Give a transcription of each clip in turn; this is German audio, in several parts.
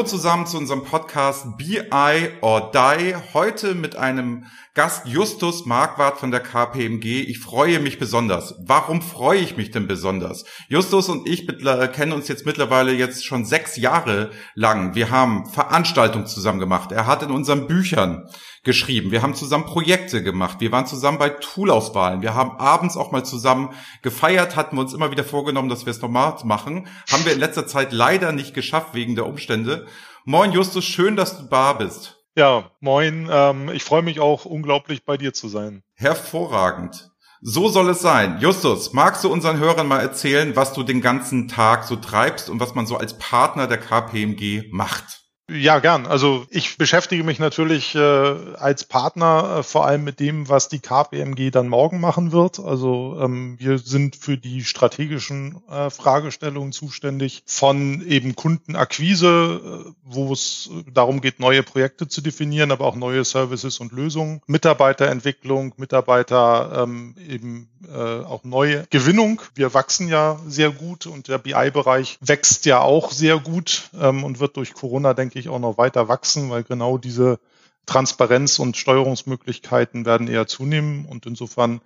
Hallo zusammen zu unserem Podcast BI or Die. Heute mit einem Gast Justus Marquardt von der KPMG. Ich freue mich besonders. Warum freue ich mich denn besonders? Justus und ich kennen uns jetzt mittlerweile jetzt schon sechs Jahre lang. Wir haben Veranstaltungen zusammen gemacht. Er hat in unseren Büchern geschrieben. Wir haben zusammen Projekte gemacht. Wir waren zusammen bei Toolauswahlen. Wir haben abends auch mal zusammen gefeiert, hatten wir uns immer wieder vorgenommen, dass wir es normal machen. Haben wir in letzter Zeit leider nicht geschafft wegen der Umstände. Moin Justus, schön, dass du da bist. Ja, moin. Ähm, ich freue mich auch unglaublich bei dir zu sein. Hervorragend. So soll es sein. Justus, magst du unseren Hörern mal erzählen, was du den ganzen Tag so treibst und was man so als Partner der KPMG macht? Ja, gern. Also ich beschäftige mich natürlich äh, als Partner äh, vor allem mit dem, was die KPMG dann morgen machen wird. Also ähm, wir sind für die strategischen äh, Fragestellungen zuständig von eben Kundenakquise, äh, wo es darum geht, neue Projekte zu definieren, aber auch neue Services und Lösungen, Mitarbeiterentwicklung, Mitarbeiter ähm, eben äh, auch neue Gewinnung. Wir wachsen ja sehr gut und der BI-Bereich wächst ja auch sehr gut ähm, und wird durch Corona, denke ich, auch noch weiter wachsen, weil genau diese Transparenz und Steuerungsmöglichkeiten werden eher zunehmen und insofern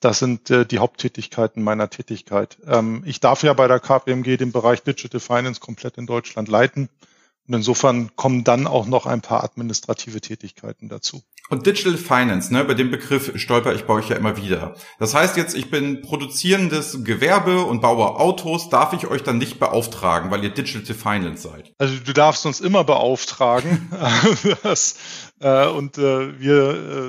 das sind äh, die Haupttätigkeiten meiner Tätigkeit. Ähm, ich darf ja bei der KPMG den Bereich Digital Finance komplett in Deutschland leiten. Und insofern kommen dann auch noch ein paar administrative Tätigkeiten dazu. Und Digital Finance, ne, bei dem Begriff stolper ich bei euch ja immer wieder. Das heißt jetzt, ich bin produzierendes Gewerbe und baue Autos, darf ich euch dann nicht beauftragen, weil ihr Digital Finance seid? Also du darfst uns immer beauftragen. das, äh, und äh, wir äh,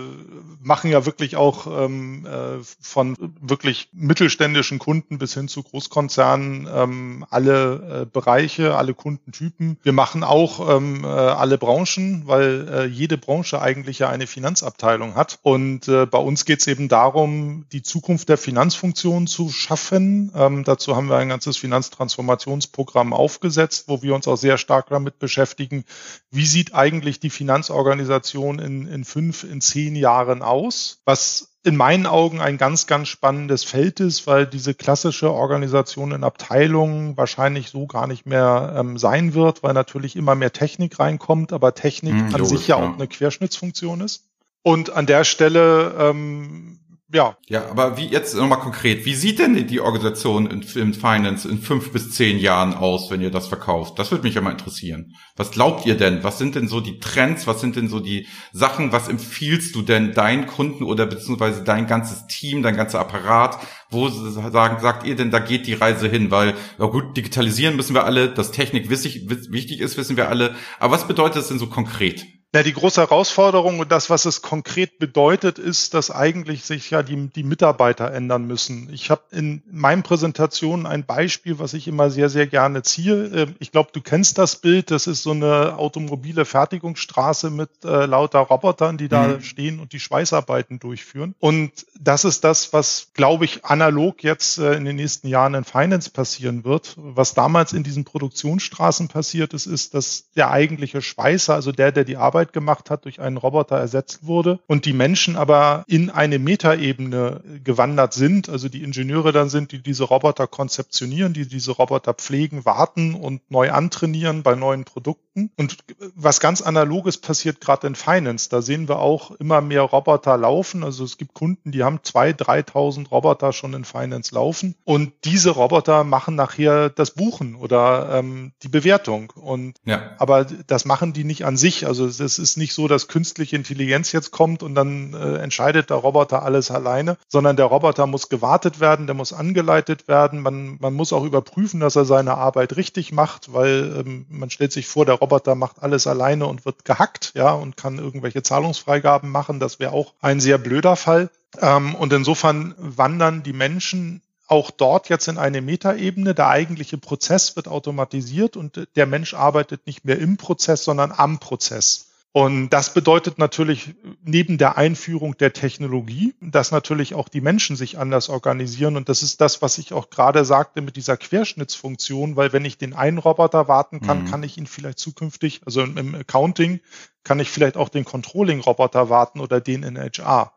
machen ja wirklich auch ähm, äh, von wirklich mittelständischen Kunden bis hin zu Großkonzernen ähm, alle äh, Bereiche, alle Kundentypen. Wir machen auch ähm, äh, alle Branchen, weil jede Branche eigentlich ja eine Finanzabteilung hat. Und äh, bei uns geht es eben darum, die Zukunft der Finanzfunktion zu schaffen. Ähm, dazu haben wir ein ganzes Finanztransformationsprogramm aufgesetzt, wo wir uns auch sehr stark damit beschäftigen, wie sieht eigentlich die Finanzorganisation in, in fünf, in zehn Jahren aus, was in meinen Augen ein ganz, ganz spannendes Feld ist, weil diese klassische Organisation in Abteilungen wahrscheinlich so gar nicht mehr ähm, sein wird, weil natürlich immer mehr Technik reinkommt, aber Technik hm, an sich ja, ja auch eine Querschnittsfunktion ist. Und an der Stelle ähm, ja. Ja, aber wie jetzt nochmal konkret, wie sieht denn die Organisation in, in, Finance in fünf bis zehn Jahren aus, wenn ihr das verkauft? Das würde mich ja mal interessieren. Was glaubt ihr denn? Was sind denn so die Trends? Was sind denn so die Sachen? Was empfiehlst du denn deinen Kunden oder beziehungsweise dein ganzes Team, dein ganzer Apparat? Wo sagen, sagt ihr denn, da geht die Reise hin? Weil, ja gut, digitalisieren müssen wir alle, dass Technik wichtig, wichtig ist, wissen wir alle. Aber was bedeutet das denn so konkret? Ja, die große Herausforderung und das, was es konkret bedeutet, ist, dass eigentlich sich ja die, die Mitarbeiter ändern müssen. Ich habe in meinen Präsentationen ein Beispiel, was ich immer sehr, sehr gerne ziehe. Ähm, ich glaube, du kennst das Bild. Das ist so eine automobile Fertigungsstraße mit äh, lauter Robotern, die da mhm. stehen und die Schweißarbeiten durchführen. Und das ist das, was, glaube ich, analog jetzt äh, in den nächsten Jahren in Finance passieren wird. Was damals in diesen Produktionsstraßen passiert ist, ist, dass der eigentliche Schweißer, also der, der die Arbeit Arbeit gemacht hat, durch einen Roboter ersetzt wurde und die Menschen aber in eine Metaebene gewandert sind, also die Ingenieure dann sind, die diese Roboter konzeptionieren, die diese Roboter pflegen, warten und neu antrainieren bei neuen Produkten. Und was ganz analoges passiert gerade in Finance. Da sehen wir auch immer mehr Roboter laufen. Also es gibt Kunden, die haben zwei, 3.000 Roboter schon in Finance laufen. Und diese Roboter machen nachher das Buchen oder ähm, die Bewertung. Und ja. aber das machen die nicht an sich. Also es es ist nicht so, dass künstliche Intelligenz jetzt kommt und dann äh, entscheidet der Roboter alles alleine, sondern der Roboter muss gewartet werden, der muss angeleitet werden. Man, man muss auch überprüfen, dass er seine Arbeit richtig macht, weil ähm, man stellt sich vor, der Roboter macht alles alleine und wird gehackt, ja, und kann irgendwelche Zahlungsfreigaben machen. Das wäre auch ein sehr blöder Fall. Ähm, und insofern wandern die Menschen auch dort jetzt in eine Metaebene. Der eigentliche Prozess wird automatisiert und der Mensch arbeitet nicht mehr im Prozess, sondern am Prozess. Und das bedeutet natürlich neben der Einführung der Technologie, dass natürlich auch die Menschen sich anders organisieren. Und das ist das, was ich auch gerade sagte mit dieser Querschnittsfunktion, weil wenn ich den einen Roboter warten kann, mhm. kann ich ihn vielleicht zukünftig, also im, Accounting, kann ich vielleicht auch den Controlling-Roboter warten oder den in HR.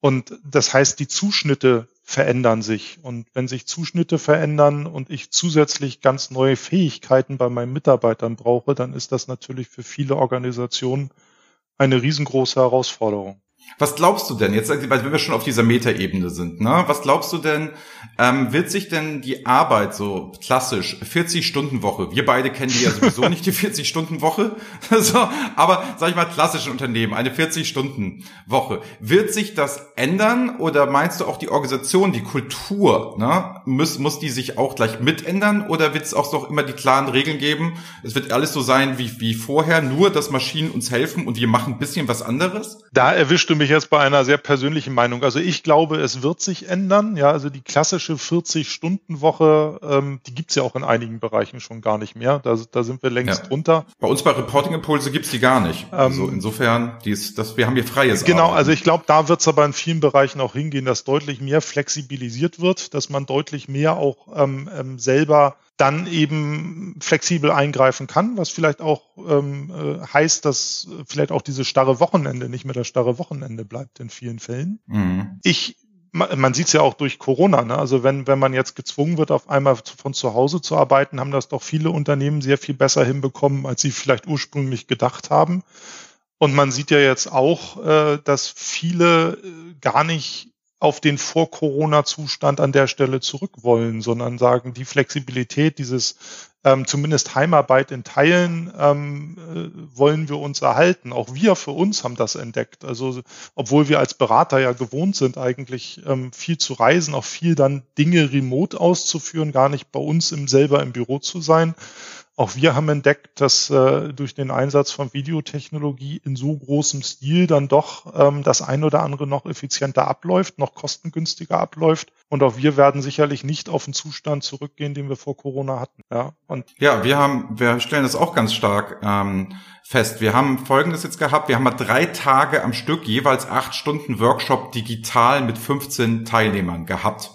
Und das heißt, die Zuschnitte verändern sich. Und wenn sich Zuschnitte verändern und ich zusätzlich ganz neue Fähigkeiten bei meinen Mitarbeitern brauche, dann ist das natürlich für viele Organisationen eine riesengroße Herausforderung. Was glaubst du denn jetzt, weil wir schon auf dieser Metaebene sind, ne? Was glaubst du denn, ähm, wird sich denn die Arbeit so klassisch 40 Stunden Woche? Wir beide kennen die ja sowieso nicht die 40 Stunden Woche, so, aber sag ich mal klassische Unternehmen, eine 40 Stunden Woche. Wird sich das ändern oder meinst du auch die Organisation, die Kultur, ne? Muss muss die sich auch gleich mitändern oder wird es auch noch immer die klaren Regeln geben? Es wird alles so sein wie wie vorher, nur dass Maschinen uns helfen und wir machen ein bisschen was anderes? Da erwischt du mich jetzt bei einer sehr persönlichen Meinung. Also ich glaube, es wird sich ändern. Ja, also die klassische 40-Stunden-Woche, ähm, die gibt's ja auch in einigen Bereichen schon gar nicht mehr. Da, da sind wir längst ja. drunter. Bei uns bei Reporting Impulse gibt's die gar nicht. Ähm, also insofern, die ist, das, wir haben hier freies Genau, Arbeiten. also ich glaube, da wird's aber in vielen Bereichen auch hingehen, dass deutlich mehr flexibilisiert wird, dass man deutlich mehr auch ähm, ähm, selber dann eben flexibel eingreifen kann, was vielleicht auch ähm, äh, heißt, dass vielleicht auch dieses starre Wochenende nicht mehr das starre Wochenende bleibt in vielen Fällen. Mhm. Ich man sieht es ja auch durch Corona. Ne? Also wenn, wenn man jetzt gezwungen wird, auf einmal von zu Hause zu arbeiten, haben das doch viele Unternehmen sehr viel besser hinbekommen, als sie vielleicht ursprünglich gedacht haben. Und man sieht ja jetzt auch, äh, dass viele äh, gar nicht auf den Vor-Corona-Zustand an der Stelle zurück wollen, sondern sagen, die Flexibilität, dieses ähm, zumindest Heimarbeit in Teilen ähm, äh, wollen wir uns erhalten. Auch wir für uns haben das entdeckt. Also obwohl wir als Berater ja gewohnt sind, eigentlich ähm, viel zu reisen, auch viel dann Dinge remote auszuführen, gar nicht bei uns im selber im Büro zu sein, auch wir haben entdeckt, dass äh, durch den Einsatz von Videotechnologie in so großem Stil dann doch ähm, das ein oder andere noch effizienter abläuft, noch kostengünstiger abläuft. Und auch wir werden sicherlich nicht auf den Zustand zurückgehen, den wir vor Corona hatten. Ja, und ja wir haben, wir stellen das auch ganz stark ähm, fest. Wir haben Folgendes jetzt gehabt. Wir haben mal drei Tage am Stück jeweils acht Stunden Workshop digital mit 15 Teilnehmern gehabt.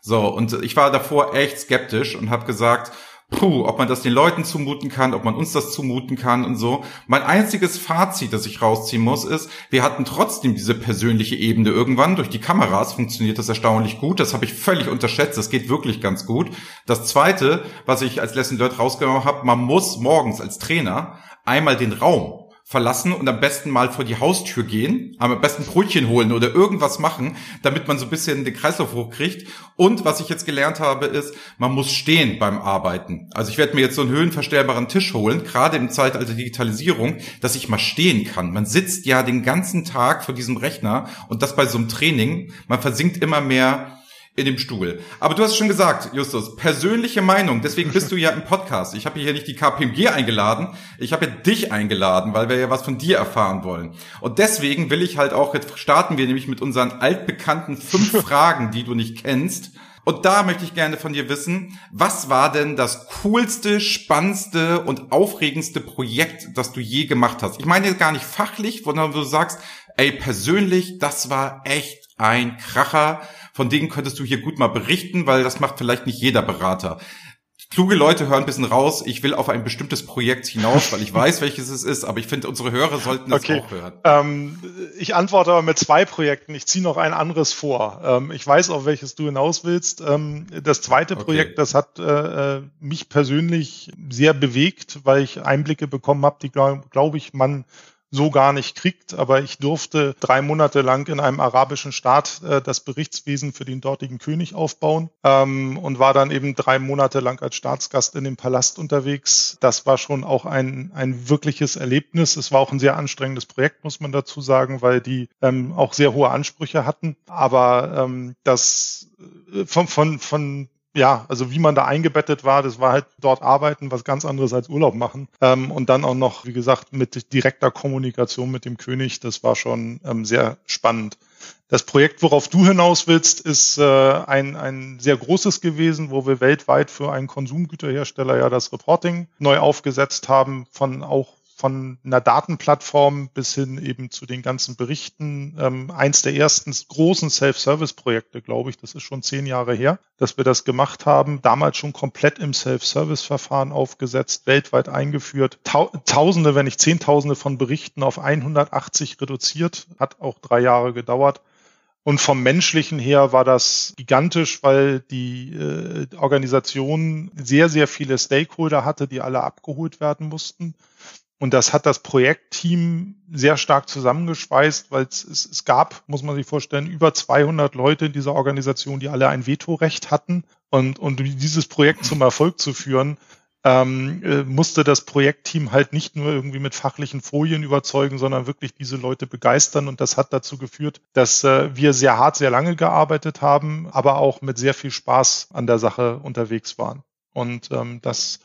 So, und ich war davor echt skeptisch und habe gesagt, puh, ob man das den Leuten zumuten kann, ob man uns das zumuten kann und so. Mein einziges Fazit, das ich rausziehen muss, ist, wir hatten trotzdem diese persönliche Ebene irgendwann. Durch die Kameras funktioniert das erstaunlich gut. Das habe ich völlig unterschätzt. Das geht wirklich ganz gut. Das zweite, was ich als Lesson Learned rausgenommen habe, man muss morgens als Trainer einmal den Raum verlassen und am besten mal vor die Haustür gehen, am besten Brötchen holen oder irgendwas machen, damit man so ein bisschen den Kreislauf hochkriegt. Und was ich jetzt gelernt habe, ist, man muss stehen beim Arbeiten. Also ich werde mir jetzt so einen höhenverstellbaren Tisch holen, gerade im Zeitalter Digitalisierung, dass ich mal stehen kann. Man sitzt ja den ganzen Tag vor diesem Rechner und das bei so einem Training. Man versinkt immer mehr in dem Stuhl. Aber du hast schon gesagt, Justus, persönliche Meinung. Deswegen bist du ja im Podcast. Ich habe hier nicht die KPMG eingeladen. Ich habe ja dich eingeladen, weil wir ja was von dir erfahren wollen. Und deswegen will ich halt auch, jetzt starten wir nämlich mit unseren altbekannten fünf Fragen, die du nicht kennst. Und da möchte ich gerne von dir wissen, was war denn das coolste, spannendste und aufregendste Projekt, das du je gemacht hast? Ich meine gar nicht fachlich, sondern du sagst, ey, persönlich, das war echt ein Kracher von denen könntest du hier gut mal berichten, weil das macht vielleicht nicht jeder Berater. Kluge Leute hören ein bisschen raus. Ich will auf ein bestimmtes Projekt hinaus, weil ich weiß, welches es ist, aber ich finde, unsere Hörer sollten das okay. auch hören. Ähm, ich antworte aber mit zwei Projekten. Ich ziehe noch ein anderes vor. Ähm, ich weiß, auf welches du hinaus willst. Ähm, das zweite okay. Projekt, das hat äh, mich persönlich sehr bewegt, weil ich Einblicke bekommen habe, die, glaube glaub ich, man so gar nicht kriegt. Aber ich durfte drei Monate lang in einem arabischen Staat äh, das Berichtswesen für den dortigen König aufbauen ähm, und war dann eben drei Monate lang als Staatsgast in dem Palast unterwegs. Das war schon auch ein, ein wirkliches Erlebnis. Es war auch ein sehr anstrengendes Projekt, muss man dazu sagen, weil die ähm, auch sehr hohe Ansprüche hatten. Aber ähm, das äh, von, von, von ja, also wie man da eingebettet war, das war halt dort arbeiten, was ganz anderes als Urlaub machen. Ähm, und dann auch noch, wie gesagt, mit direkter Kommunikation mit dem König, das war schon ähm, sehr spannend. Das Projekt, worauf du hinaus willst, ist äh, ein, ein sehr großes gewesen, wo wir weltweit für einen Konsumgüterhersteller ja das Reporting neu aufgesetzt haben von auch von einer Datenplattform bis hin eben zu den ganzen Berichten. Ähm, eins der ersten großen Self-Service-Projekte, glaube ich, das ist schon zehn Jahre her, dass wir das gemacht haben. Damals schon komplett im Self-Service-Verfahren aufgesetzt, weltweit eingeführt. Tausende, wenn nicht Zehntausende von Berichten auf 180 reduziert, hat auch drei Jahre gedauert. Und vom menschlichen her war das gigantisch, weil die äh, Organisation sehr, sehr viele Stakeholder hatte, die alle abgeholt werden mussten. Und das hat das Projektteam sehr stark zusammengeschweißt, weil es, es, es gab, muss man sich vorstellen, über 200 Leute in dieser Organisation, die alle ein Vetorecht hatten. Und, und dieses Projekt zum Erfolg zu führen, ähm, äh, musste das Projektteam halt nicht nur irgendwie mit fachlichen Folien überzeugen, sondern wirklich diese Leute begeistern. Und das hat dazu geführt, dass äh, wir sehr hart, sehr lange gearbeitet haben, aber auch mit sehr viel Spaß an der Sache unterwegs waren. Und ähm, das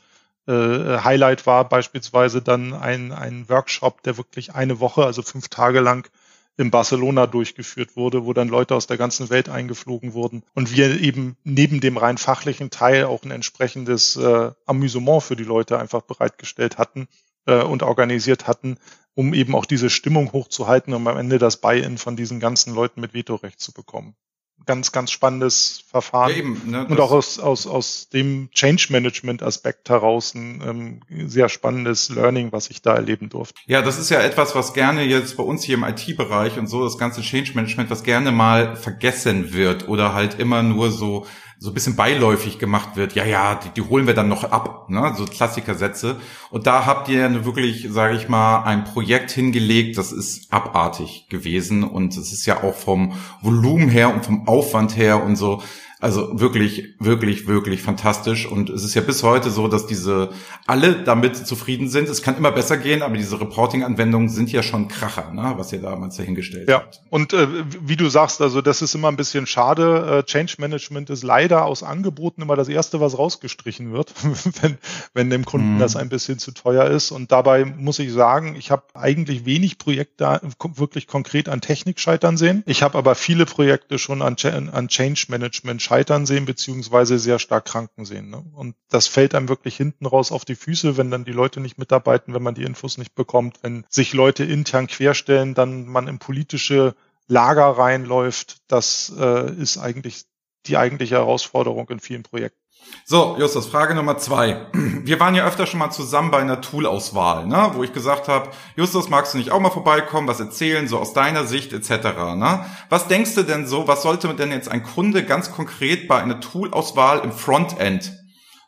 Highlight war beispielsweise dann ein, ein Workshop, der wirklich eine Woche, also fünf Tage lang in Barcelona durchgeführt wurde, wo dann Leute aus der ganzen Welt eingeflogen wurden und wir eben neben dem rein fachlichen Teil auch ein entsprechendes äh, Amüsement für die Leute einfach bereitgestellt hatten äh, und organisiert hatten, um eben auch diese Stimmung hochzuhalten, um am Ende das Buy-in von diesen ganzen Leuten mit Vetorecht zu bekommen ganz, ganz spannendes Verfahren. Ja, eben, ne, und auch aus, aus, aus dem Change Management Aspekt heraus ein ähm, sehr spannendes Learning, was ich da erleben durfte. Ja, das ist ja etwas, was gerne jetzt bei uns hier im IT-Bereich und so, das ganze Change Management, was gerne mal vergessen wird oder halt immer nur so so ein bisschen beiläufig gemacht wird, ja, ja, die, die holen wir dann noch ab, ne? so Klassikersätze. Und da habt ihr wirklich, sage ich mal, ein Projekt hingelegt, das ist abartig gewesen und es ist ja auch vom Volumen her und vom Aufwand her und so also wirklich, wirklich, wirklich fantastisch. Und es ist ja bis heute so, dass diese alle damit zufrieden sind. Es kann immer besser gehen, aber diese Reporting-Anwendungen sind ja schon Kracher, ne, was ihr damals dahingestellt ja. habt. Und äh, wie du sagst, also das ist immer ein bisschen schade. Äh, Change Management ist leider aus Angeboten immer das erste, was rausgestrichen wird, wenn, wenn dem Kunden mhm. das ein bisschen zu teuer ist. Und dabei muss ich sagen, ich habe eigentlich wenig Projekte wirklich konkret an Technik scheitern sehen. Ich habe aber viele Projekte schon an, an Change Management scheitern sehen, beziehungsweise sehr stark kranken sehen. Ne? Und das fällt einem wirklich hinten raus auf die Füße, wenn dann die Leute nicht mitarbeiten, wenn man die Infos nicht bekommt, wenn sich Leute intern querstellen, dann man in politische Lager reinläuft. Das äh, ist eigentlich die eigentliche Herausforderung in vielen Projekten. So, Justus, Frage Nummer zwei. Wir waren ja öfter schon mal zusammen bei einer Toolauswahl, ne? wo ich gesagt habe, Justus, magst du nicht auch mal vorbeikommen, was erzählen, so aus deiner Sicht etc. Ne? Was denkst du denn so, was sollte denn jetzt ein Kunde ganz konkret bei einer Toolauswahl im Frontend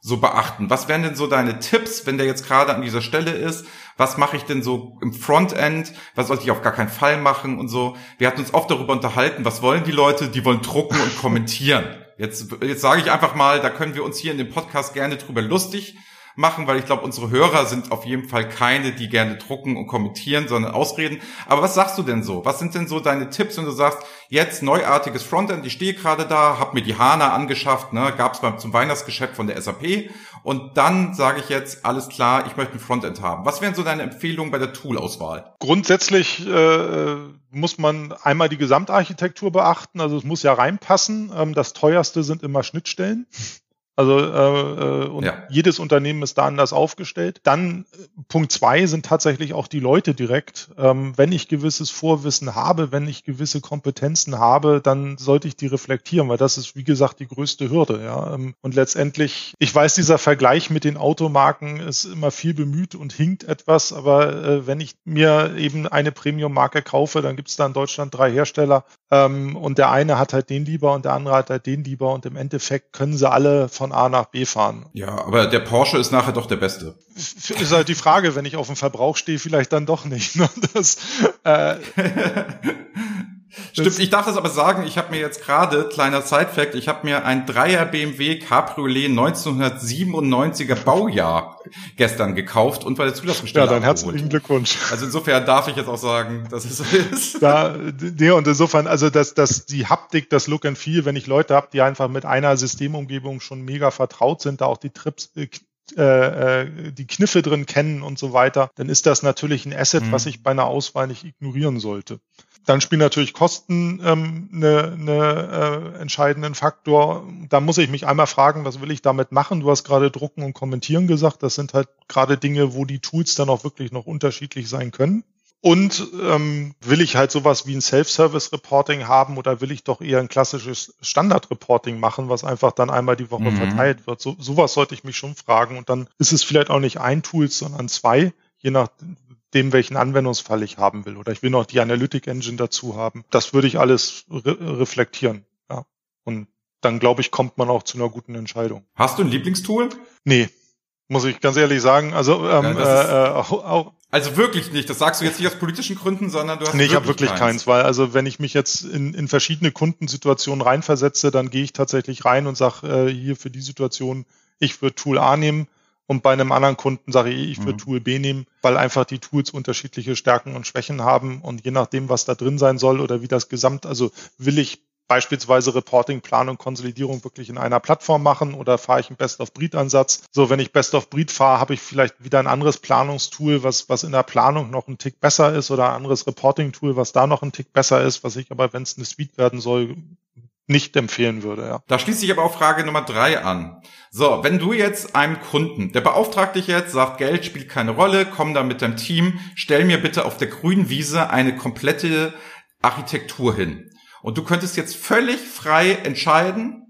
so beachten? Was wären denn so deine Tipps, wenn der jetzt gerade an dieser Stelle ist? Was mache ich denn so im Frontend? Was sollte ich auf gar keinen Fall machen und so? Wir hatten uns oft darüber unterhalten, was wollen die Leute? Die wollen drucken und kommentieren. Jetzt, jetzt sage ich einfach mal, da können wir uns hier in dem Podcast gerne drüber lustig machen, weil ich glaube, unsere Hörer sind auf jeden Fall keine, die gerne drucken und kommentieren, sondern ausreden. Aber was sagst du denn so? Was sind denn so deine Tipps, wenn du sagst, jetzt neuartiges Frontend, ich stehe gerade da, habe mir die HANA angeschafft, ne, gab es beim zum Weihnachtsgeschäft von der SAP und dann sage ich jetzt, alles klar, ich möchte ein Frontend haben. Was wären so deine Empfehlungen bei der Toolauswahl? Grundsätzlich äh, muss man einmal die Gesamtarchitektur beachten, also es muss ja reinpassen. Ähm, das teuerste sind immer Schnittstellen. Also äh, äh, und ja. jedes Unternehmen ist da anders aufgestellt. Dann äh, Punkt zwei sind tatsächlich auch die Leute direkt. Ähm, wenn ich gewisses Vorwissen habe, wenn ich gewisse Kompetenzen habe, dann sollte ich die reflektieren, weil das ist wie gesagt die größte Hürde. Ja ähm, und letztendlich, ich weiß, dieser Vergleich mit den Automarken ist immer viel bemüht und hinkt etwas, aber äh, wenn ich mir eben eine Premium-Marke kaufe, dann gibt es da in Deutschland drei Hersteller ähm, und der eine hat halt den lieber und der andere hat halt den lieber und im Endeffekt können sie alle von von A nach B fahren. Ja, aber der Porsche ist nachher doch der beste. Ist halt die Frage, wenn ich auf dem Verbrauch stehe, vielleicht dann doch nicht. Ne? Das, äh, Stimmt, ich darf das aber sagen, ich habe mir jetzt gerade, kleiner Side-Fact, ich habe mir ein Dreier BMW Cabriolet 1997er Baujahr gestern gekauft und bei der Zulassungsstelle Ja, dann herzlichen Glückwunsch. Also insofern darf ich jetzt auch sagen, dass es so ist. Da, nee, und insofern, also dass, dass die Haptik, das Look and Feel, wenn ich Leute habe, die einfach mit einer Systemumgebung schon mega vertraut sind, da auch die Trips, äh, äh, äh, die Kniffe drin kennen und so weiter, dann ist das natürlich ein Asset, mhm. was ich bei einer Auswahl nicht ignorieren sollte. Dann spielen natürlich Kosten ähm, ne, ne, äh, entscheidenden Faktor. Da muss ich mich einmal fragen, was will ich damit machen? Du hast gerade drucken und kommentieren gesagt. Das sind halt gerade Dinge, wo die Tools dann auch wirklich noch unterschiedlich sein können. Und ähm, will ich halt sowas wie ein Self-Service-Reporting haben oder will ich doch eher ein klassisches Standard-Reporting machen, was einfach dann einmal die Woche mhm. verteilt wird? So, sowas sollte ich mich schon fragen. Und dann ist es vielleicht auch nicht ein Tool, sondern zwei, je nachdem, welchen Anwendungsfall ich haben will. Oder ich will noch die Analytic Engine dazu haben. Das würde ich alles re reflektieren. Ja. Und dann, glaube ich, kommt man auch zu einer guten Entscheidung. Hast du ein Lieblingstool? Nee, muss ich ganz ehrlich sagen. Also ähm, ja, äh, auch, auch, also wirklich nicht. Das sagst du jetzt nicht aus politischen Gründen, sondern du hast. Nee, ich habe wirklich keins. keins, weil also wenn ich mich jetzt in, in verschiedene Kundensituationen reinversetze, dann gehe ich tatsächlich rein und sage, äh, hier für die Situation, ich würde Tool A nehmen und bei einem anderen Kunden sage ich, ich würde mhm. Tool B nehmen, weil einfach die Tools unterschiedliche Stärken und Schwächen haben und je nachdem, was da drin sein soll oder wie das Gesamt, also will ich beispielsweise Reporting, Planung, Konsolidierung wirklich in einer Plattform machen oder fahre ich einen Best-of-Breed-Ansatz? So, wenn ich Best-of-Breed fahre, habe ich vielleicht wieder ein anderes Planungstool, was, was in der Planung noch ein Tick besser ist oder ein anderes Reporting-Tool, was da noch ein Tick besser ist, was ich aber, wenn es eine Suite werden soll, nicht empfehlen würde. Ja. Da schließt sich aber auch Frage Nummer drei an. So, wenn du jetzt einem Kunden, der beauftragt dich jetzt, sagt, Geld spielt keine Rolle, komm da mit deinem Team, stell mir bitte auf der grünen Wiese eine komplette Architektur hin. Und du könntest jetzt völlig frei entscheiden,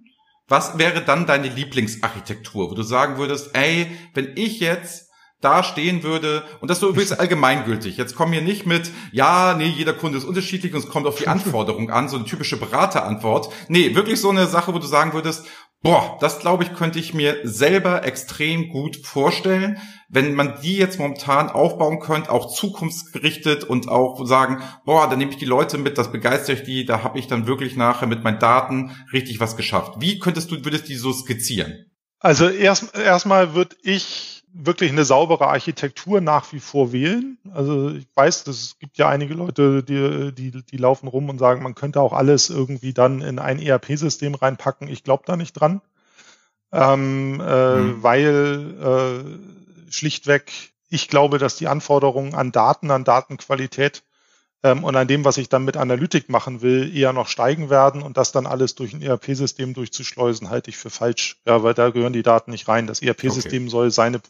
was wäre dann deine Lieblingsarchitektur, wo du sagen würdest, ey, wenn ich jetzt da stehen würde, und das ist so übrigens allgemeingültig. Jetzt kommen wir nicht mit, ja, nee, jeder Kunde ist unterschiedlich und es kommt auf die Anforderung an, so eine typische Beraterantwort. Nee, wirklich so eine Sache, wo du sagen würdest, boah, das glaube ich, könnte ich mir selber extrem gut vorstellen, wenn man die jetzt momentan aufbauen könnte, auch zukunftsgerichtet und auch sagen, boah, da nehme ich die Leute mit, das begeistere ich die, da habe ich dann wirklich nachher mit meinen Daten richtig was geschafft. Wie könntest du, würdest du die so skizzieren? Also erst erstmal würde ich wirklich eine saubere Architektur nach wie vor wählen. Also ich weiß, es gibt ja einige Leute, die, die, die laufen rum und sagen, man könnte auch alles irgendwie dann in ein ERP-System reinpacken. Ich glaube da nicht dran, ähm, äh, mhm. weil äh, schlichtweg ich glaube, dass die Anforderungen an Daten, an Datenqualität ähm, und an dem, was ich dann mit Analytik machen will, eher noch steigen werden und das dann alles durch ein ERP-System durchzuschleusen, halte ich für falsch. Ja, weil da gehören die Daten nicht rein. Das ERP-System okay. soll seine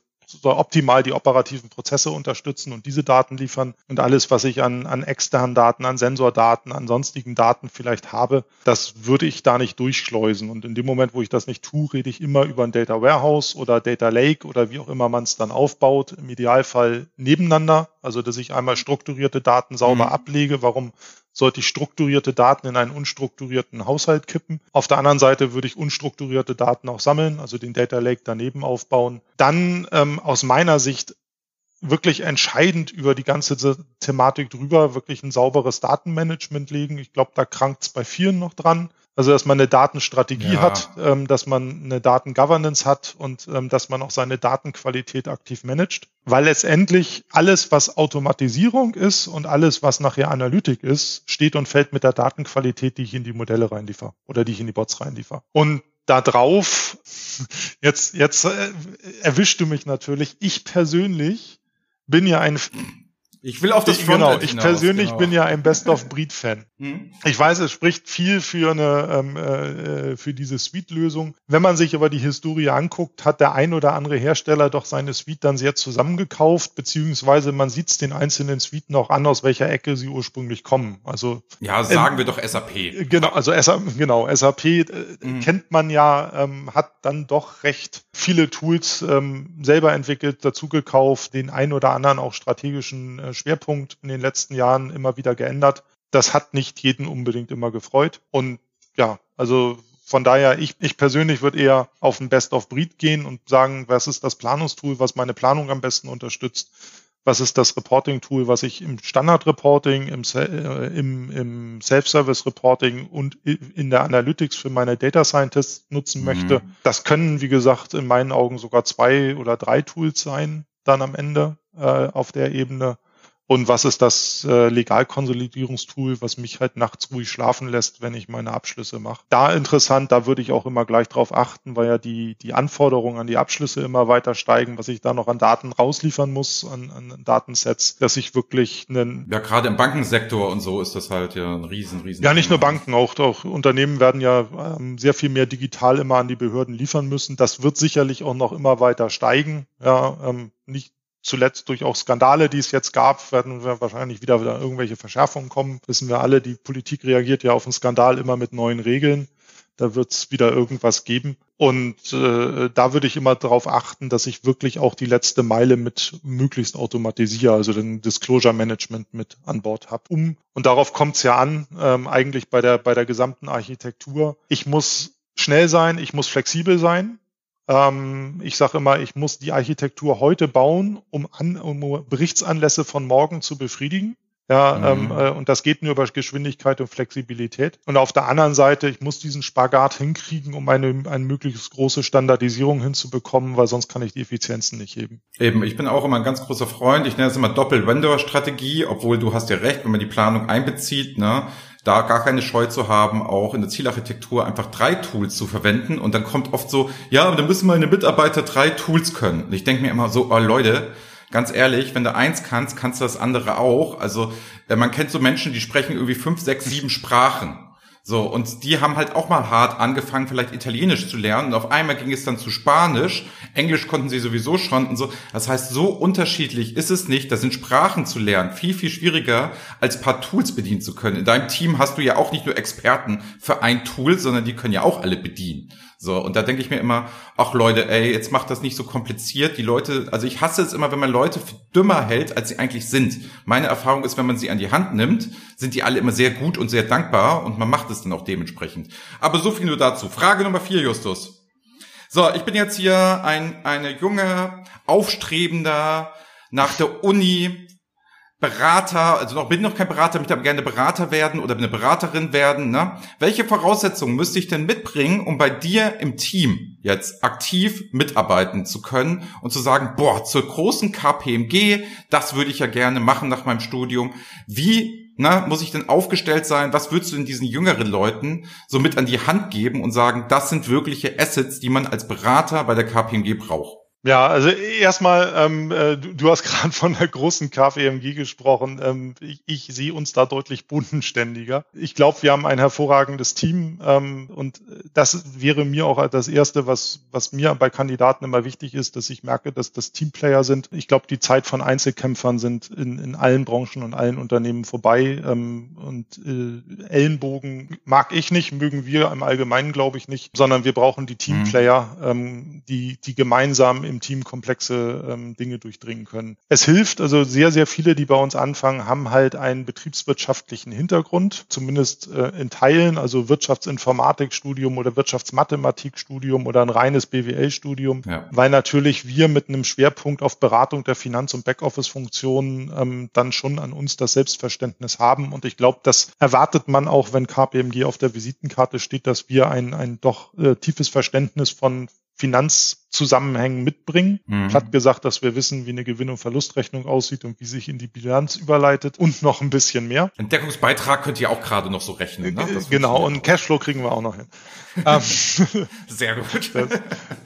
soll optimal die operativen Prozesse unterstützen und diese Daten liefern. Und alles, was ich an, an externen Daten, an Sensordaten, an sonstigen Daten vielleicht habe, das würde ich da nicht durchschleusen. Und in dem Moment, wo ich das nicht tue, rede ich immer über ein Data Warehouse oder Data Lake oder wie auch immer man es dann aufbaut. Im Idealfall nebeneinander, also dass ich einmal strukturierte Daten sauber mhm. ablege. Warum sollte ich strukturierte Daten in einen unstrukturierten Haushalt kippen. Auf der anderen Seite würde ich unstrukturierte Daten auch sammeln, also den Data Lake daneben aufbauen. Dann ähm, aus meiner Sicht wirklich entscheidend über die ganze Thematik drüber wirklich ein sauberes Datenmanagement legen. Ich glaube, da krankt es bei vielen noch dran. Also, dass man eine Datenstrategie ja. hat, ähm, dass man eine Datengovernance hat und ähm, dass man auch seine Datenqualität aktiv managt. Weil letztendlich alles, was Automatisierung ist und alles, was nachher Analytik ist, steht und fällt mit der Datenqualität, die ich in die Modelle reinliefer oder die ich in die Bots reinliefer. Und da drauf, jetzt, jetzt äh, erwischst du mich natürlich. Ich persönlich bin ja ein ich will auf das ich, Genau, ich persönlich genau. bin ja ein Best-of-Breed-Fan. Hm? Ich weiß, es spricht viel für eine ähm, äh, für diese Suite-Lösung. Wenn man sich aber die Historie anguckt, hat der ein oder andere Hersteller doch seine Suite dann sehr zusammengekauft, beziehungsweise man sieht es den einzelnen Suiten auch an, aus welcher Ecke sie ursprünglich kommen. Also ja, sagen ähm, wir doch SAP. Genau, also SAP, genau, SAP äh, mhm. kennt man ja, ähm, hat dann doch recht viele Tools ähm, selber entwickelt, dazu gekauft, den ein oder anderen auch strategischen äh, Schwerpunkt in den letzten Jahren immer wieder geändert. Das hat nicht jeden unbedingt immer gefreut. Und ja, also von daher, ich, ich persönlich würde eher auf ein Best of Breed gehen und sagen, was ist das Planungstool, was meine Planung am besten unterstützt? Was ist das Reporting-Tool, was ich im Standard-Reporting, im, äh, im, im Self-Service-Reporting und in der Analytics für meine Data Scientists nutzen mhm. möchte? Das können, wie gesagt, in meinen Augen sogar zwei oder drei Tools sein, dann am Ende äh, auf der Ebene. Und was ist das äh, Legalkonsolidierungstool, was mich halt nachts ruhig schlafen lässt, wenn ich meine Abschlüsse mache. Da interessant, da würde ich auch immer gleich drauf achten, weil ja die, die Anforderungen an die Abschlüsse immer weiter steigen, was ich da noch an Daten rausliefern muss, an, an Datensets, dass ich wirklich einen... Ja, gerade im Bankensektor und so ist das halt ja ein riesen, riesen... Ja, nicht nur Banken, auch, auch Unternehmen werden ja ähm, sehr viel mehr digital immer an die Behörden liefern müssen. Das wird sicherlich auch noch immer weiter steigen. Ja, ähm, nicht zuletzt durch auch Skandale, die es jetzt gab, werden wir wahrscheinlich wieder, wieder irgendwelche Verschärfungen kommen. Wissen wir alle, die Politik reagiert ja auf einen Skandal immer mit neuen Regeln. Da wird es wieder irgendwas geben. Und äh, da würde ich immer darauf achten, dass ich wirklich auch die letzte Meile mit möglichst automatisiere, also den Disclosure Management mit an Bord habe. Um, und darauf kommt es ja an, ähm, eigentlich bei der, bei der gesamten Architektur. Ich muss schnell sein, ich muss flexibel sein. Ähm, ich sage immer, ich muss die Architektur heute bauen, um, an, um Berichtsanlässe von morgen zu befriedigen. Ja, mhm. ähm, äh, und das geht nur über Geschwindigkeit und Flexibilität. Und auf der anderen Seite, ich muss diesen Spagat hinkriegen, um eine, eine möglichst große Standardisierung hinzubekommen, weil sonst kann ich die Effizienzen nicht heben. Eben, ich bin auch immer ein ganz großer Freund. Ich nenne es immer Doppel-Vendor-Strategie, obwohl du hast ja recht, wenn man die Planung einbezieht, ne, da gar keine Scheu zu haben, auch in der Zielarchitektur einfach drei Tools zu verwenden. Und dann kommt oft so, ja, aber dann müssen meine Mitarbeiter drei Tools können. Und ich denke mir immer so, oh Leute, ganz ehrlich, wenn du eins kannst, kannst du das andere auch. Also äh, man kennt so Menschen, die sprechen irgendwie fünf, sechs, sieben Sprachen. So, und die haben halt auch mal hart angefangen, vielleicht Italienisch zu lernen. Und auf einmal ging es dann zu Spanisch. Englisch konnten sie sowieso schon und so. Das heißt, so unterschiedlich ist es nicht. Da sind Sprachen zu lernen viel, viel schwieriger, als paar Tools bedienen zu können. In deinem Team hast du ja auch nicht nur Experten für ein Tool, sondern die können ja auch alle bedienen. So, und da denke ich mir immer, ach Leute, ey, jetzt macht das nicht so kompliziert. Die Leute, also ich hasse es immer, wenn man Leute für dümmer hält, als sie eigentlich sind. Meine Erfahrung ist, wenn man sie an die Hand nimmt, sind die alle immer sehr gut und sehr dankbar und man macht es dann auch dementsprechend. Aber so viel nur dazu. Frage Nummer vier, Justus. So, ich bin jetzt hier ein, eine junge, aufstrebender, nach der Uni Berater, also noch bin noch kein Berater, möchte aber gerne Berater werden oder eine Beraterin werden. Ne? Welche Voraussetzungen müsste ich denn mitbringen, um bei dir im Team jetzt aktiv mitarbeiten zu können und zu sagen, boah, zur großen KPMG, das würde ich ja gerne machen nach meinem Studium. Wie na, muss ich denn aufgestellt sein? Was würdest du denn diesen jüngeren Leuten so mit an die Hand geben und sagen, das sind wirkliche Assets, die man als Berater bei der KPMG braucht? Ja, also erstmal, ähm, äh, du, du hast gerade von der großen KfEMG gesprochen. Ähm, ich, ich sehe uns da deutlich bodenständiger. Ich glaube, wir haben ein hervorragendes Team ähm, und das wäre mir auch das Erste, was, was mir bei Kandidaten immer wichtig ist, dass ich merke, dass das Teamplayer sind. Ich glaube, die Zeit von Einzelkämpfern sind in, in allen Branchen und allen Unternehmen vorbei ähm, und äh, Ellenbogen mag ich nicht, mögen wir im Allgemeinen, glaube ich, nicht, sondern wir brauchen die Teamplayer, mhm. die, die gemeinsam im im Team komplexe ähm, Dinge durchdringen können. Es hilft, also sehr, sehr viele, die bei uns anfangen, haben halt einen betriebswirtschaftlichen Hintergrund, zumindest äh, in Teilen, also Wirtschaftsinformatikstudium oder Wirtschaftsmathematikstudium oder ein reines BWL-Studium, ja. weil natürlich wir mit einem Schwerpunkt auf Beratung der Finanz- und Backoffice-Funktionen ähm, dann schon an uns das Selbstverständnis haben. Und ich glaube, das erwartet man auch, wenn KPMG auf der Visitenkarte steht, dass wir ein, ein doch äh, tiefes Verständnis von Finanzzusammenhängen mitbringen. Mhm. Platt gesagt, dass wir wissen, wie eine Gewinn- und Verlustrechnung aussieht und wie sich in die Bilanz überleitet und noch ein bisschen mehr. Entdeckungsbeitrag könnt ihr auch gerade noch so rechnen. Ne? Das genau, und Cashflow kriegen wir auch noch hin. Ähm, Sehr gut. Das,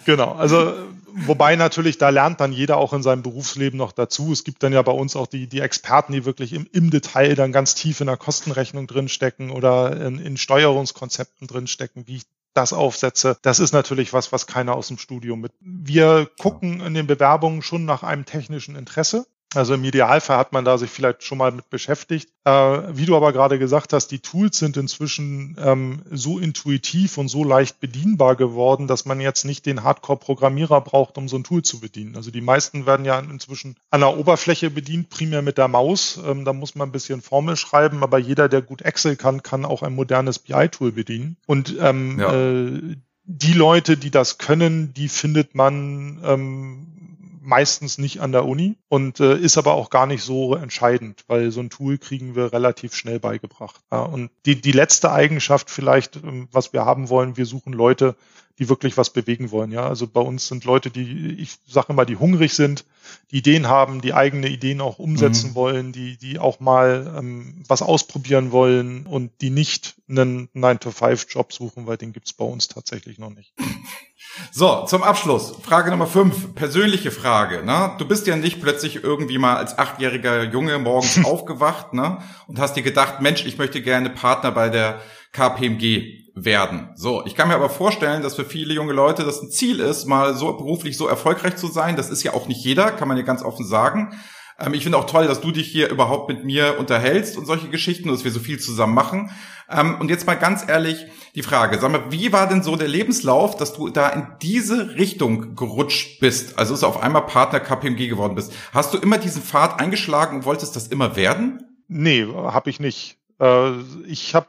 genau, also wobei natürlich, da lernt dann jeder auch in seinem Berufsleben noch dazu. Es gibt dann ja bei uns auch die, die Experten, die wirklich im, im Detail dann ganz tief in der Kostenrechnung drinstecken oder in, in Steuerungskonzepten drinstecken, wie ich das aufsetze. Das ist natürlich was, was keiner aus dem Studium mit. Wir gucken in den Bewerbungen schon nach einem technischen Interesse. Also im Idealfall hat man da sich vielleicht schon mal mit beschäftigt. Äh, wie du aber gerade gesagt hast, die Tools sind inzwischen ähm, so intuitiv und so leicht bedienbar geworden, dass man jetzt nicht den Hardcore-Programmierer braucht, um so ein Tool zu bedienen. Also die meisten werden ja inzwischen an der Oberfläche bedient, primär mit der Maus. Ähm, da muss man ein bisschen Formel schreiben, aber jeder, der gut Excel kann, kann auch ein modernes BI-Tool bedienen. Und ähm, ja. äh, die Leute, die das können, die findet man ähm, meistens nicht an der Uni und äh, ist aber auch gar nicht so entscheidend, weil so ein Tool kriegen wir relativ schnell beigebracht. Ja, und die, die letzte Eigenschaft vielleicht, ähm, was wir haben wollen, wir suchen Leute, die wirklich was bewegen wollen. Ja, also bei uns sind Leute, die, ich sage immer, die hungrig sind, die Ideen haben, die eigene Ideen auch umsetzen mhm. wollen, die, die auch mal ähm, was ausprobieren wollen und die nicht einen 9-to-5-Job suchen, weil den gibt's bei uns tatsächlich noch nicht. So, zum Abschluss. Frage Nummer fünf. Persönliche Frage. Ne? Du bist ja nicht plötzlich irgendwie mal als achtjähriger Junge morgens aufgewacht ne? und hast dir gedacht, Mensch, ich möchte gerne Partner bei der KPMG werden. So, ich kann mir aber vorstellen, dass für viele junge Leute das ein Ziel ist, mal so beruflich so erfolgreich zu sein. Das ist ja auch nicht jeder, kann man ja ganz offen sagen. Ähm, ich finde auch toll, dass du dich hier überhaupt mit mir unterhältst und solche Geschichten, dass wir so viel zusammen machen. Ähm, und jetzt mal ganz ehrlich die Frage, sag mal, wie war denn so der Lebenslauf, dass du da in diese Richtung gerutscht bist? Also ist auf einmal Partner KPMG geworden bist. Hast du immer diesen Pfad eingeschlagen und wolltest das immer werden? Nee, habe ich nicht. Äh, ich habe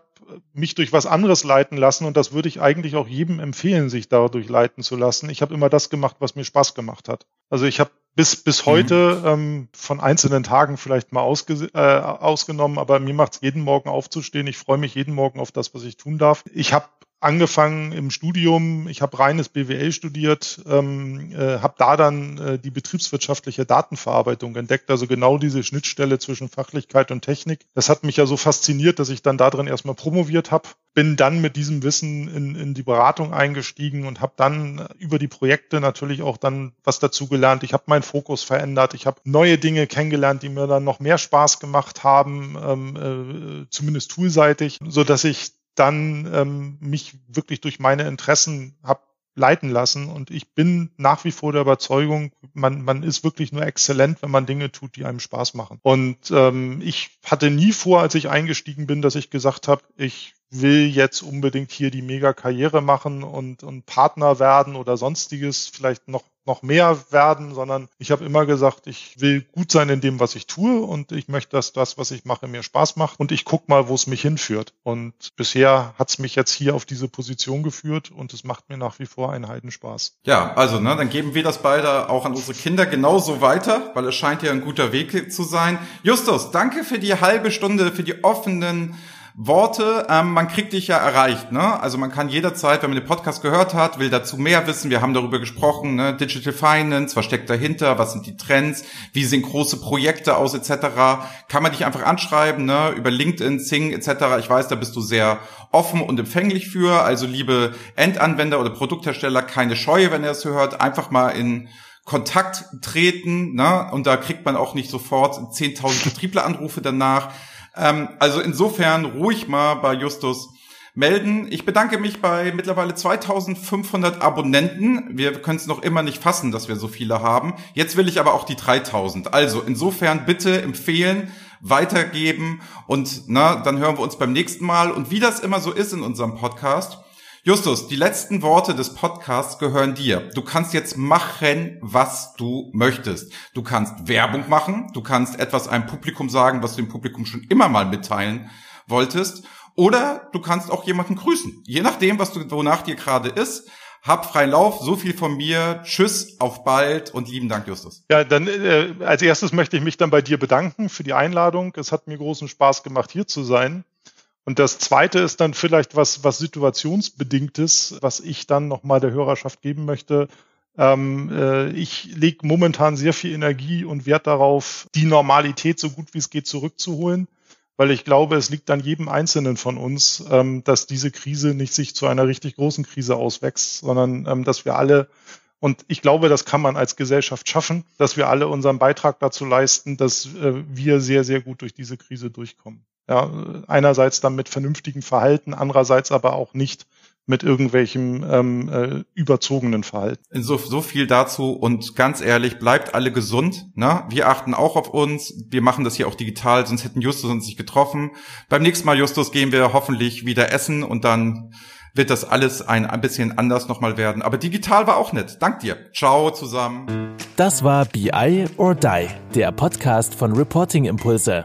mich durch was anderes leiten lassen und das würde ich eigentlich auch jedem empfehlen, sich dadurch leiten zu lassen. Ich habe immer das gemacht, was mir Spaß gemacht hat. Also ich habe bis bis heute mhm. ähm, von einzelnen Tagen vielleicht mal ausge, äh, ausgenommen, aber mir macht es jeden Morgen aufzustehen. Ich freue mich jeden Morgen auf das, was ich tun darf. Ich habe angefangen im Studium. Ich habe reines BWL studiert, ähm, äh, habe da dann äh, die betriebswirtschaftliche Datenverarbeitung entdeckt, also genau diese Schnittstelle zwischen Fachlichkeit und Technik. Das hat mich ja so fasziniert, dass ich dann darin erstmal promoviert habe. Bin dann mit diesem Wissen in, in die Beratung eingestiegen und habe dann über die Projekte natürlich auch dann was dazu gelernt. Ich habe meinen Fokus verändert. Ich habe neue Dinge kennengelernt, die mir dann noch mehr Spaß gemacht haben, ähm, äh, zumindest toolseitig, so dass ich dann ähm, mich wirklich durch meine Interessen habe leiten lassen. Und ich bin nach wie vor der Überzeugung, man, man ist wirklich nur exzellent, wenn man Dinge tut, die einem Spaß machen. Und ähm, ich hatte nie vor, als ich eingestiegen bin, dass ich gesagt habe, ich will jetzt unbedingt hier die Mega-Karriere machen und, und Partner werden oder sonstiges, vielleicht noch noch mehr werden, sondern ich habe immer gesagt, ich will gut sein in dem, was ich tue und ich möchte, dass das, was ich mache, mir Spaß macht und ich guck mal, wo es mich hinführt. Und bisher hat es mich jetzt hier auf diese Position geführt und es macht mir nach wie vor einen Heidenspaß. Ja, also ne, dann geben wir das beide auch an unsere Kinder genauso weiter, weil es scheint ja ein guter Weg zu sein. Justus, danke für die halbe Stunde, für die offenen Worte, ähm, man kriegt dich ja erreicht, ne? Also man kann jederzeit, wenn man den Podcast gehört hat, will dazu mehr wissen. Wir haben darüber gesprochen, ne? Digital Finance, was steckt dahinter, was sind die Trends, wie sehen große Projekte aus, etc. Kann man dich einfach anschreiben, ne? Über LinkedIn, Zing, etc. Ich weiß, da bist du sehr offen und empfänglich für. Also liebe Endanwender oder Produkthersteller, keine Scheue, wenn ihr das hört, einfach mal in Kontakt treten, ne? Und da kriegt man auch nicht sofort 10.000 Vertriebleranrufe danach. Ähm, also insofern ruhig mal bei Justus melden. Ich bedanke mich bei mittlerweile 2500 Abonnenten. Wir können es noch immer nicht fassen, dass wir so viele haben. Jetzt will ich aber auch die 3000. Also insofern bitte empfehlen, weitergeben und na, dann hören wir uns beim nächsten Mal. Und wie das immer so ist in unserem Podcast, Justus, die letzten Worte des Podcasts gehören dir. Du kannst jetzt machen, was du möchtest. Du kannst Werbung machen, du kannst etwas einem Publikum sagen, was du dem Publikum schon immer mal mitteilen wolltest, oder du kannst auch jemanden grüßen. Je nachdem, was du, wonach dir gerade ist. Hab freien Lauf, so viel von mir. Tschüss, auf bald und lieben Dank, Justus. Ja, dann äh, als erstes möchte ich mich dann bei dir bedanken für die Einladung. Es hat mir großen Spaß gemacht, hier zu sein. Und das zweite ist dann vielleicht was, was situationsbedingtes, was ich dann nochmal der Hörerschaft geben möchte. Ähm, äh, ich lege momentan sehr viel Energie und Wert darauf, die Normalität so gut wie es geht zurückzuholen, weil ich glaube, es liegt an jedem Einzelnen von uns, ähm, dass diese Krise nicht sich zu einer richtig großen Krise auswächst, sondern ähm, dass wir alle und ich glaube, das kann man als Gesellschaft schaffen, dass wir alle unseren Beitrag dazu leisten, dass äh, wir sehr, sehr gut durch diese Krise durchkommen. Ja, einerseits dann mit vernünftigem Verhalten, andererseits aber auch nicht mit irgendwelchem ähm, äh, überzogenen Verhalten. So, so viel dazu und ganz ehrlich, bleibt alle gesund. Ne? Wir achten auch auf uns. Wir machen das hier auch digital, sonst hätten Justus uns nicht getroffen. Beim nächsten Mal, Justus, gehen wir hoffentlich wieder essen und dann wird das alles ein, ein bisschen anders nochmal werden. Aber digital war auch nett. Dank dir. Ciao zusammen. Das war BI or Die, der Podcast von Reporting Impulse.